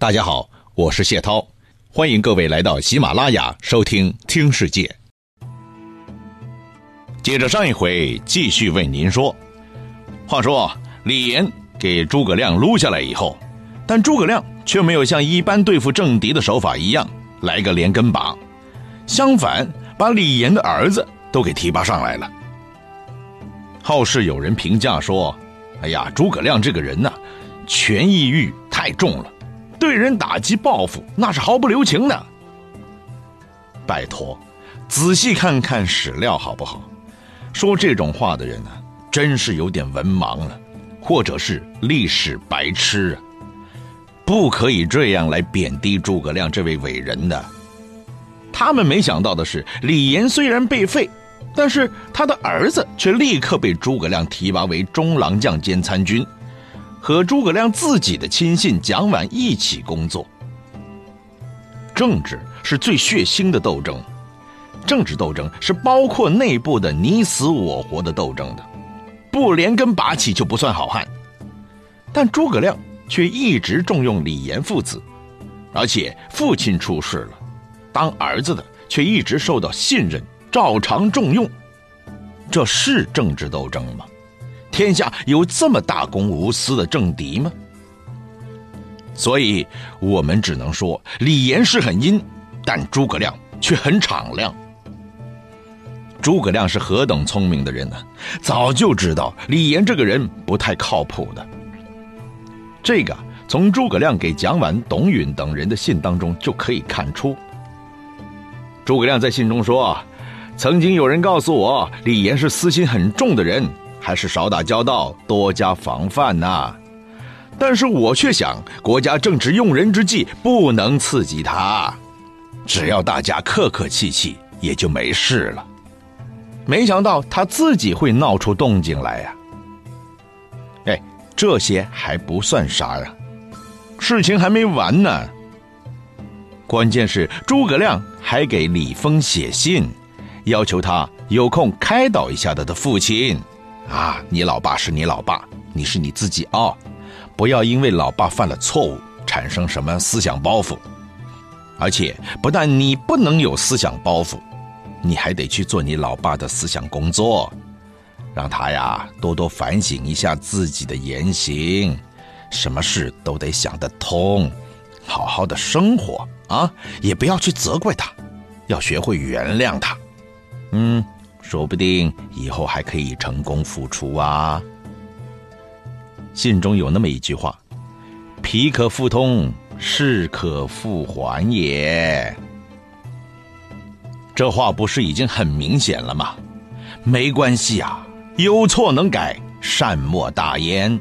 大家好，我是谢涛，欢迎各位来到喜马拉雅收听《听世界》。接着上一回，继续为您说。话说李严给诸葛亮撸下来以后，但诸葛亮却没有像一般对付政敌的手法一样来个连根拔，相反把李严的儿子都给提拔上来了。后世有人评价说：“哎呀，诸葛亮这个人呐，权益欲太重了。”对人打击报复，那是毫不留情的。拜托，仔细看看史料好不好？说这种话的人呢，真是有点文盲了，或者是历史白痴啊！不可以这样来贬低诸葛亮这位伟人的。他们没想到的是，李严虽然被废，但是他的儿子却立刻被诸葛亮提拔为中郎将兼参军。和诸葛亮自己的亲信蒋琬一起工作。政治是最血腥的斗争，政治斗争是包括内部的你死我活的斗争的，不连根拔起就不算好汉。但诸葛亮却一直重用李严父子，而且父亲出事了，当儿子的却一直受到信任，照常重用。这是政治斗争吗？天下有这么大公无私的政敌吗？所以，我们只能说李严是很阴，但诸葛亮却很敞亮。诸葛亮是何等聪明的人呢？早就知道李严这个人不太靠谱的。这个从诸葛亮给蒋琬、董允等人的信当中就可以看出。诸葛亮在信中说：“曾经有人告诉我，李严是私心很重的人。”还是少打交道，多加防范呐。但是我却想，国家正值用人之际，不能刺激他。只要大家客客气气，也就没事了。没想到他自己会闹出动静来呀！哎，这些还不算啥呀，事情还没完呢。关键是诸葛亮还给李丰写信，要求他有空开导一下他的父亲。啊，你老爸是你老爸，你是你自己啊！不要因为老爸犯了错误产生什么思想包袱。而且，不但你不能有思想包袱，你还得去做你老爸的思想工作，让他呀多多反省一下自己的言行，什么事都得想得通，好好的生活啊！也不要去责怪他，要学会原谅他。嗯。说不定以后还可以成功复出啊！信中有那么一句话：“皮可复通，事可复还也。”这话不是已经很明显了吗？没关系啊，有错能改，善莫大焉。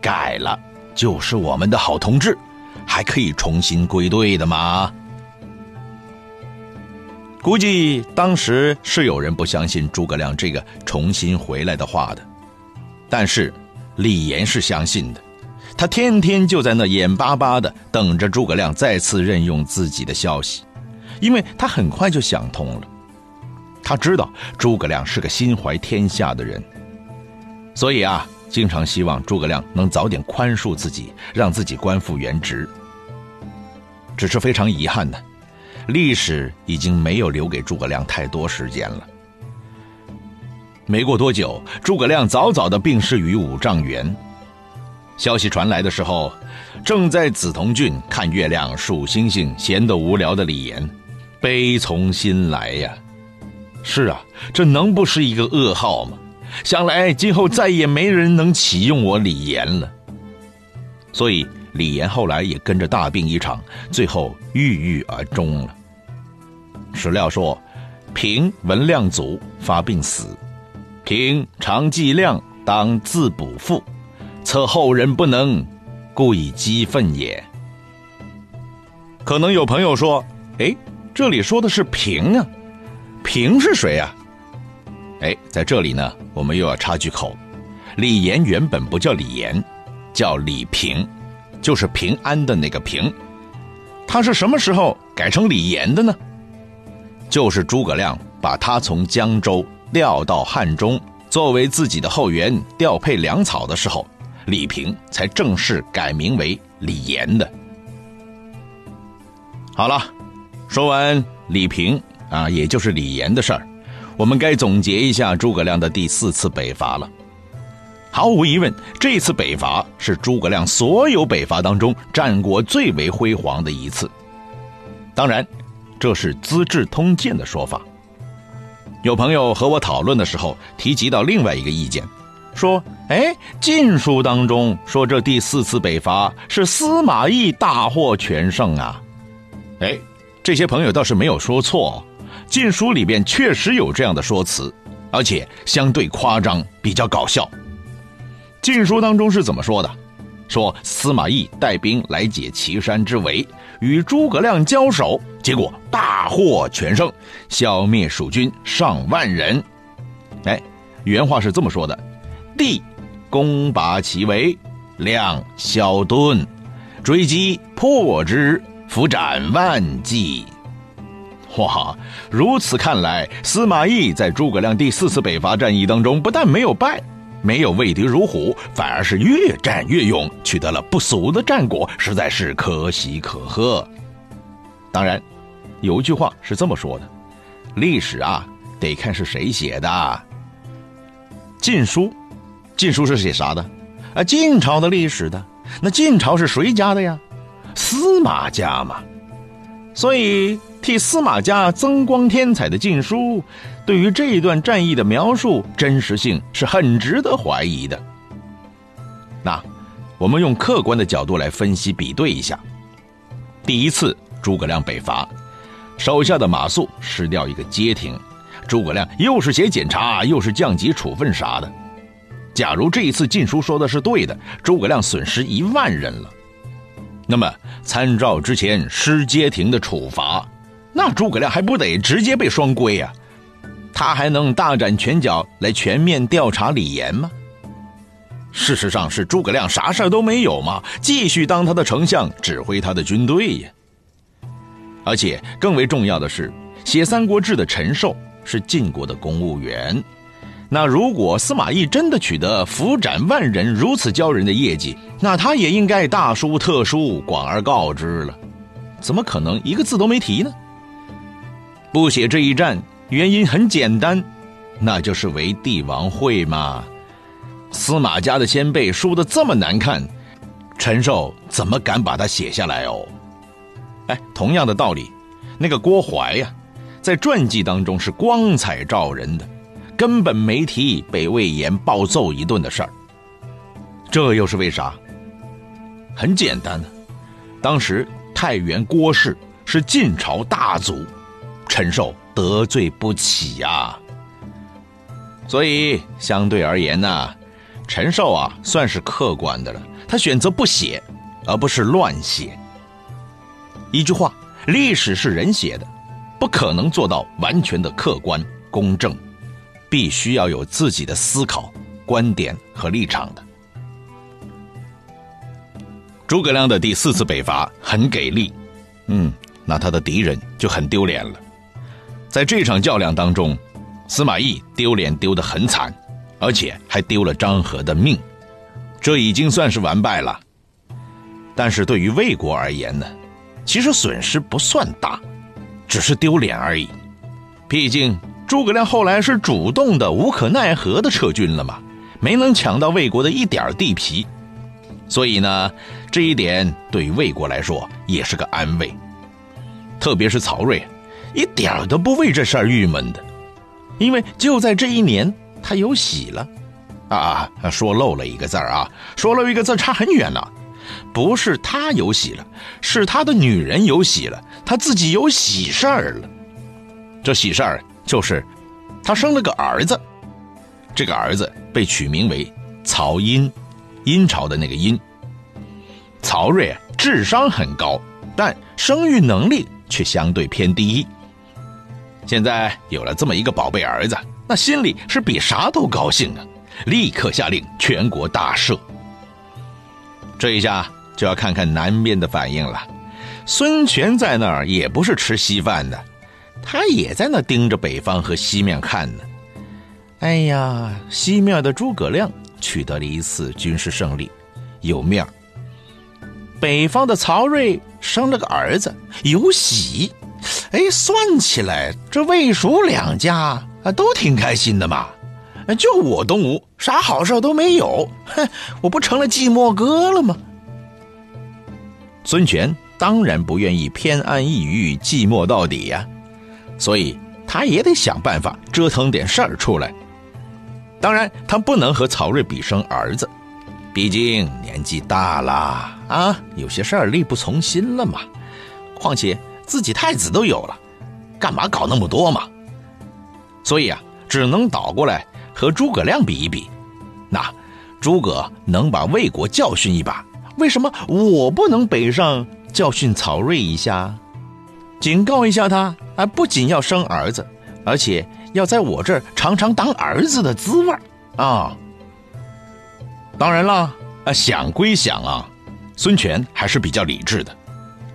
改了就是我们的好同志，还可以重新归队的吗？估计当时是有人不相信诸葛亮这个重新回来的话的，但是李严是相信的，他天天就在那眼巴巴的等着诸葛亮再次任用自己的消息，因为他很快就想通了，他知道诸葛亮是个心怀天下的人，所以啊，经常希望诸葛亮能早点宽恕自己，让自己官复原职。只是非常遗憾的。历史已经没有留给诸葛亮太多时间了。没过多久，诸葛亮早早的病逝于五丈原。消息传来的时候，正在梓潼郡看月亮、数星星、闲得无聊的李严，悲从心来呀。是啊，这能不是一个噩耗吗？想来今后再也没人能启用我李严了。所以。李严后来也跟着大病一场，最后郁郁而终了。史料说，平文亮祖发病死，平常记亮当自补复，策后人不能，故以激愤也。可能有朋友说：“哎，这里说的是平啊，平是谁啊？”哎，在这里呢，我们又要插句口，李严原本不叫李严，叫李平。就是平安的那个平，他是什么时候改成李严的呢？就是诸葛亮把他从江州调到汉中，作为自己的后援，调配粮草的时候，李平才正式改名为李严的。好了，说完李平啊，也就是李严的事儿，我们该总结一下诸葛亮的第四次北伐了。毫无疑问，这次北伐是诸葛亮所有北伐当中战果最为辉煌的一次。当然，这是《资治通鉴》的说法。有朋友和我讨论的时候提及到另外一个意见，说：“哎，《晋书》当中说这第四次北伐是司马懿大获全胜啊。”哎，这些朋友倒是没有说错，《晋书》里边确实有这样的说辞，而且相对夸张，比较搞笑。《晋书》当中是怎么说的？说司马懿带兵来解岐山之围，与诸葛亮交手，结果大获全胜，消灭蜀军上万人。哎，原话是这么说的：帝攻拔其围，亮消遁，追击破之，伏斩万计。哇，如此看来，司马懿在诸葛亮第四次北伐战役当中，不但没有败。没有畏敌如虎，反而是越战越勇，取得了不俗的战果，实在是可喜可贺。当然，有一句话是这么说的：历史啊，得看是谁写的。《晋书》，《晋书》是写啥的？啊，晋朝的历史的。那晋朝是谁家的呀？司马家嘛。所以。替司马家增光添彩的《晋书》，对于这一段战役的描述真实性是很值得怀疑的。那，我们用客观的角度来分析比对一下。第一次诸葛亮北伐，手下的马谡失掉一个街亭，诸葛亮又是写检查，又是降级处分啥的。假如这一次《晋书》说的是对的，诸葛亮损失一万人了，那么参照之前失街亭的处罚。那诸葛亮还不得直接被双规呀？他还能大展拳脚来全面调查李严吗？事实上是诸葛亮啥事儿都没有嘛，继续当他的丞相，指挥他的军队呀。而且更为重要的是，写《三国志》的陈寿是晋国的公务员。那如果司马懿真的取得伏斩万人如此骄人的业绩，那他也应该大书特书，广而告之了。怎么可能一个字都没提呢？不写这一战，原因很简单，那就是为帝王讳嘛。司马家的先辈输的这么难看，陈寿怎么敢把它写下来哦？哎，同样的道理，那个郭淮呀，在传记当中是光彩照人的，根本没提被魏延暴揍一顿的事儿。这又是为啥？很简单的，当时太原郭氏是晋朝大族。陈寿得罪不起呀，所以相对而言呢，陈寿啊算是客观的了。他选择不写，而不是乱写。一句话，历史是人写的，不可能做到完全的客观公正，必须要有自己的思考、观点和立场的。诸葛亮的第四次北伐很给力，嗯，那他的敌人就很丢脸了。在这场较量当中，司马懿丢脸丢得很惨，而且还丢了张合的命，这已经算是完败了。但是对于魏国而言呢，其实损失不算大，只是丢脸而已。毕竟诸葛亮后来是主动的、无可奈何的撤军了嘛，没能抢到魏国的一点地皮，所以呢，这一点对于魏国来说也是个安慰，特别是曹睿。一点都不为这事儿郁闷的，因为就在这一年，他有喜了，啊，说漏了一个字儿啊，说漏一个字差很远了，不是他有喜了，是他的女人有喜了，他自己有喜事儿了。这喜事儿就是，他生了个儿子，这个儿子被取名为曹寅，殷朝的那个殷。曹睿智商很高，但生育能力却相对偏低。现在有了这么一个宝贝儿子，那心里是比啥都高兴啊！立刻下令全国大赦。这一下就要看看南边的反应了。孙权在那儿也不是吃稀饭的，他也在那盯着北方和西面看呢。哎呀，西面的诸葛亮取得了一次军事胜利，有面北方的曹睿生了个儿子，有喜。哎，算起来，这魏蜀两家啊都挺开心的嘛。就我东吴啥好事都没有，哼，我不成了寂寞哥了吗？孙权当然不愿意偏安一隅、寂寞到底呀，所以他也得想办法折腾点事儿出来。当然，他不能和曹睿比生儿子，毕竟年纪大了啊，有些事儿力不从心了嘛。况且自己太子都有了，干嘛搞那么多嘛？所以啊，只能倒过来和诸葛亮比一比。那诸葛能把魏国教训一把，为什么我不能北上教训曹睿一下，警告一下他？啊，不仅要生儿子，而且。要在我这儿尝尝当儿子的滋味啊！当然了，啊，想归想啊，孙权还是比较理智的。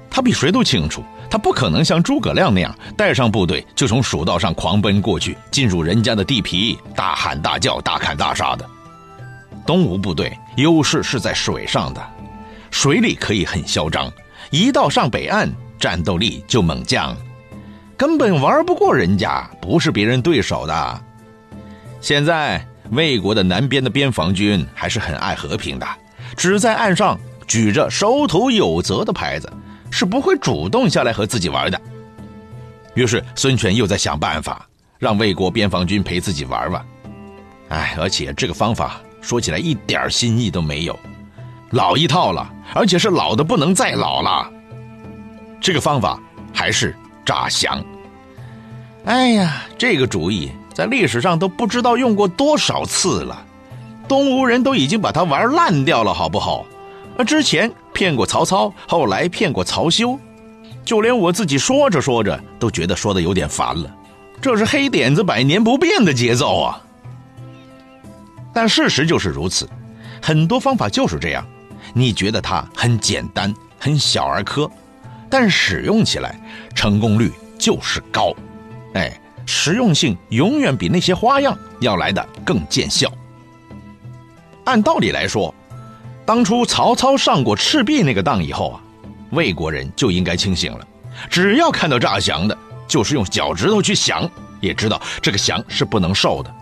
他比谁都清楚，他不可能像诸葛亮那样带上部队就从蜀道上狂奔过去，进入人家的地皮，大喊大叫、大砍大杀的。东吴部队优势是在水上的，水里可以很嚣张，一到上北岸，战斗力就猛降。根本玩不过人家，不是别人对手的。现在魏国的南边的边防军还是很爱和平的，只在岸上举着守土有责的牌子，是不会主动下来和自己玩的。于是孙权又在想办法让魏国边防军陪自己玩玩。哎，而且这个方法说起来一点新意都没有，老一套了，而且是老的不能再老了。这个方法还是。诈降！哎呀，这个主意在历史上都不知道用过多少次了，东吴人都已经把它玩烂掉了，好不好？啊，之前骗过曹操，后来骗过曹休，就连我自己说着说着都觉得说的有点烦了。这是黑点子百年不变的节奏啊！但事实就是如此，很多方法就是这样，你觉得它很简单，很小儿科。但使用起来成功率就是高，哎，实用性永远比那些花样要来的更见效。按道理来说，当初曹操上过赤壁那个当以后啊，魏国人就应该清醒了。只要看到诈降的，就是用脚趾头去想，也知道这个降是不能受的。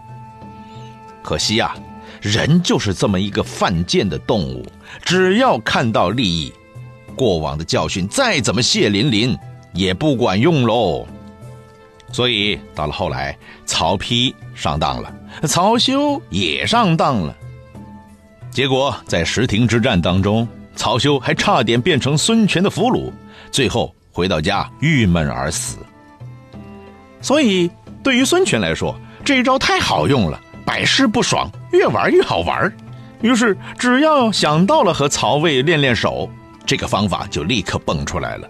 可惜呀，人就是这么一个犯贱的动物，只要看到利益。过往的教训再怎么血淋淋，也不管用喽。所以到了后来，曹丕上当了，曹休也上当了。结果在石亭之战当中，曹休还差点变成孙权的俘虏，最后回到家郁闷而死。所以对于孙权来说，这一招太好用了，百试不爽，越玩越好玩。于是只要想到了和曹魏练练手。这个方法就立刻蹦出来了。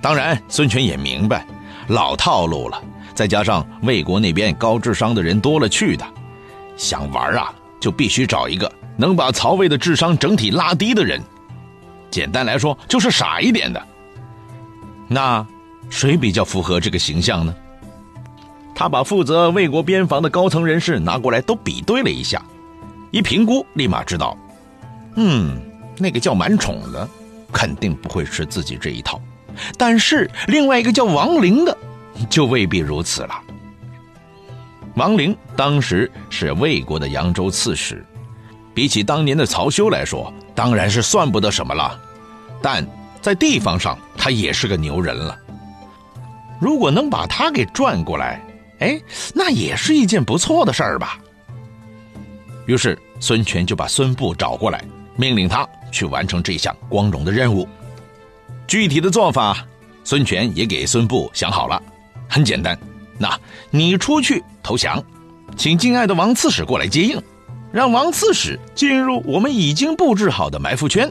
当然，孙权也明白，老套路了。再加上魏国那边高智商的人多了去的，想玩啊，就必须找一个能把曹魏的智商整体拉低的人。简单来说，就是傻一点的。那谁比较符合这个形象呢？他把负责魏国边防的高层人士拿过来都比对了一下，一评估，立马知道，嗯。那个叫满宠的，肯定不会吃自己这一套，但是另外一个叫王陵的，就未必如此了。王陵当时是魏国的扬州刺史，比起当年的曹休来说，当然是算不得什么了，但在地方上他也是个牛人了。如果能把他给转过来，哎，那也是一件不错的事儿吧。于是孙权就把孙布找过来，命令他。去完成这项光荣的任务，具体的做法，孙权也给孙布想好了，很简单，那你出去投降，请敬爱的王刺史过来接应，让王刺史进入我们已经布置好的埋伏圈。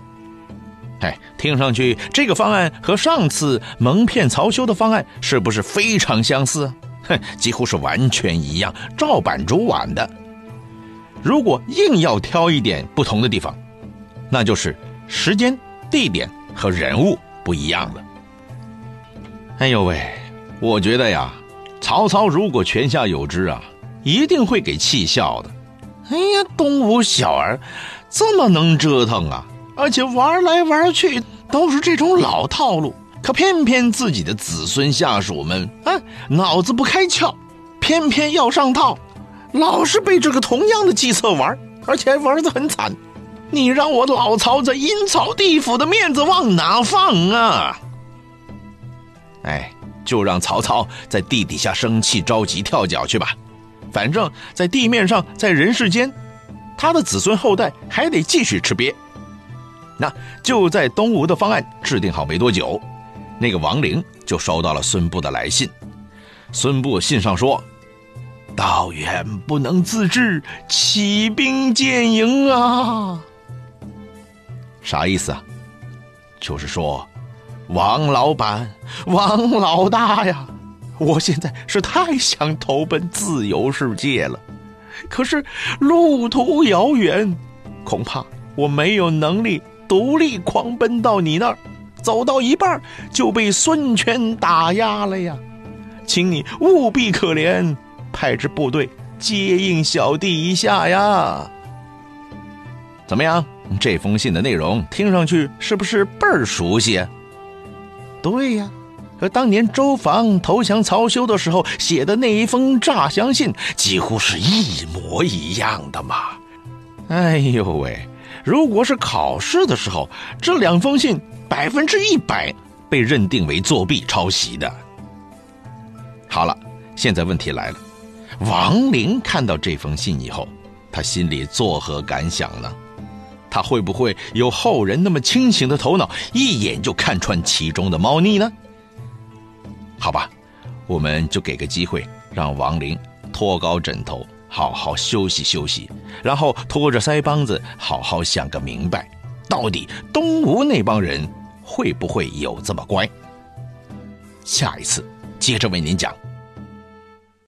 哎，听上去这个方案和上次蒙骗曹休的方案是不是非常相似？哼，几乎是完全一样，照板煮碗的。如果硬要挑一点不同的地方，那就是时间、地点和人物不一样了。哎呦喂，我觉得呀，曹操如果泉下有知啊，一定会给气笑的。哎呀，东吴小儿这么能折腾啊，而且玩来玩去都是这种老套路。可偏偏自己的子孙下属们啊，脑子不开窍，偏偏要上套，老是被这个同样的计策玩，而且还玩得很惨。你让我老曹在阴曹地府的面子往哪放啊？哎，就让曹操在地底下生气、着急、跳脚去吧。反正，在地面上，在人世间，他的子孙后代还得继续吃瘪。那就在东吴的方案制定好没多久。那个王陵就收到了孙布的来信，孙布信上说：“道远不能自治，起兵建营啊。”啥意思啊？就是说，王老板、王老大呀，我现在是太想投奔自由世界了，可是路途遥远，恐怕我没有能力独立狂奔到你那儿。走到一半就被孙权打压了呀，请你务必可怜，派支部队接应小弟一下呀。怎么样？这封信的内容听上去是不是倍儿熟悉？对呀，和当年周防投降曹休的时候写的那一封诈降信几乎是一模一样的嘛。哎呦喂，如果是考试的时候，这两封信。百分之一百被认定为作弊抄袭的。好了，现在问题来了，王陵看到这封信以后，他心里作何感想呢？他会不会有后人那么清醒的头脑，一眼就看穿其中的猫腻呢？好吧，我们就给个机会，让王林托高枕头，好好休息休息，然后拖着腮帮子，好好想个明白。到底东吴那帮人会不会有这么乖？下一次接着为您讲。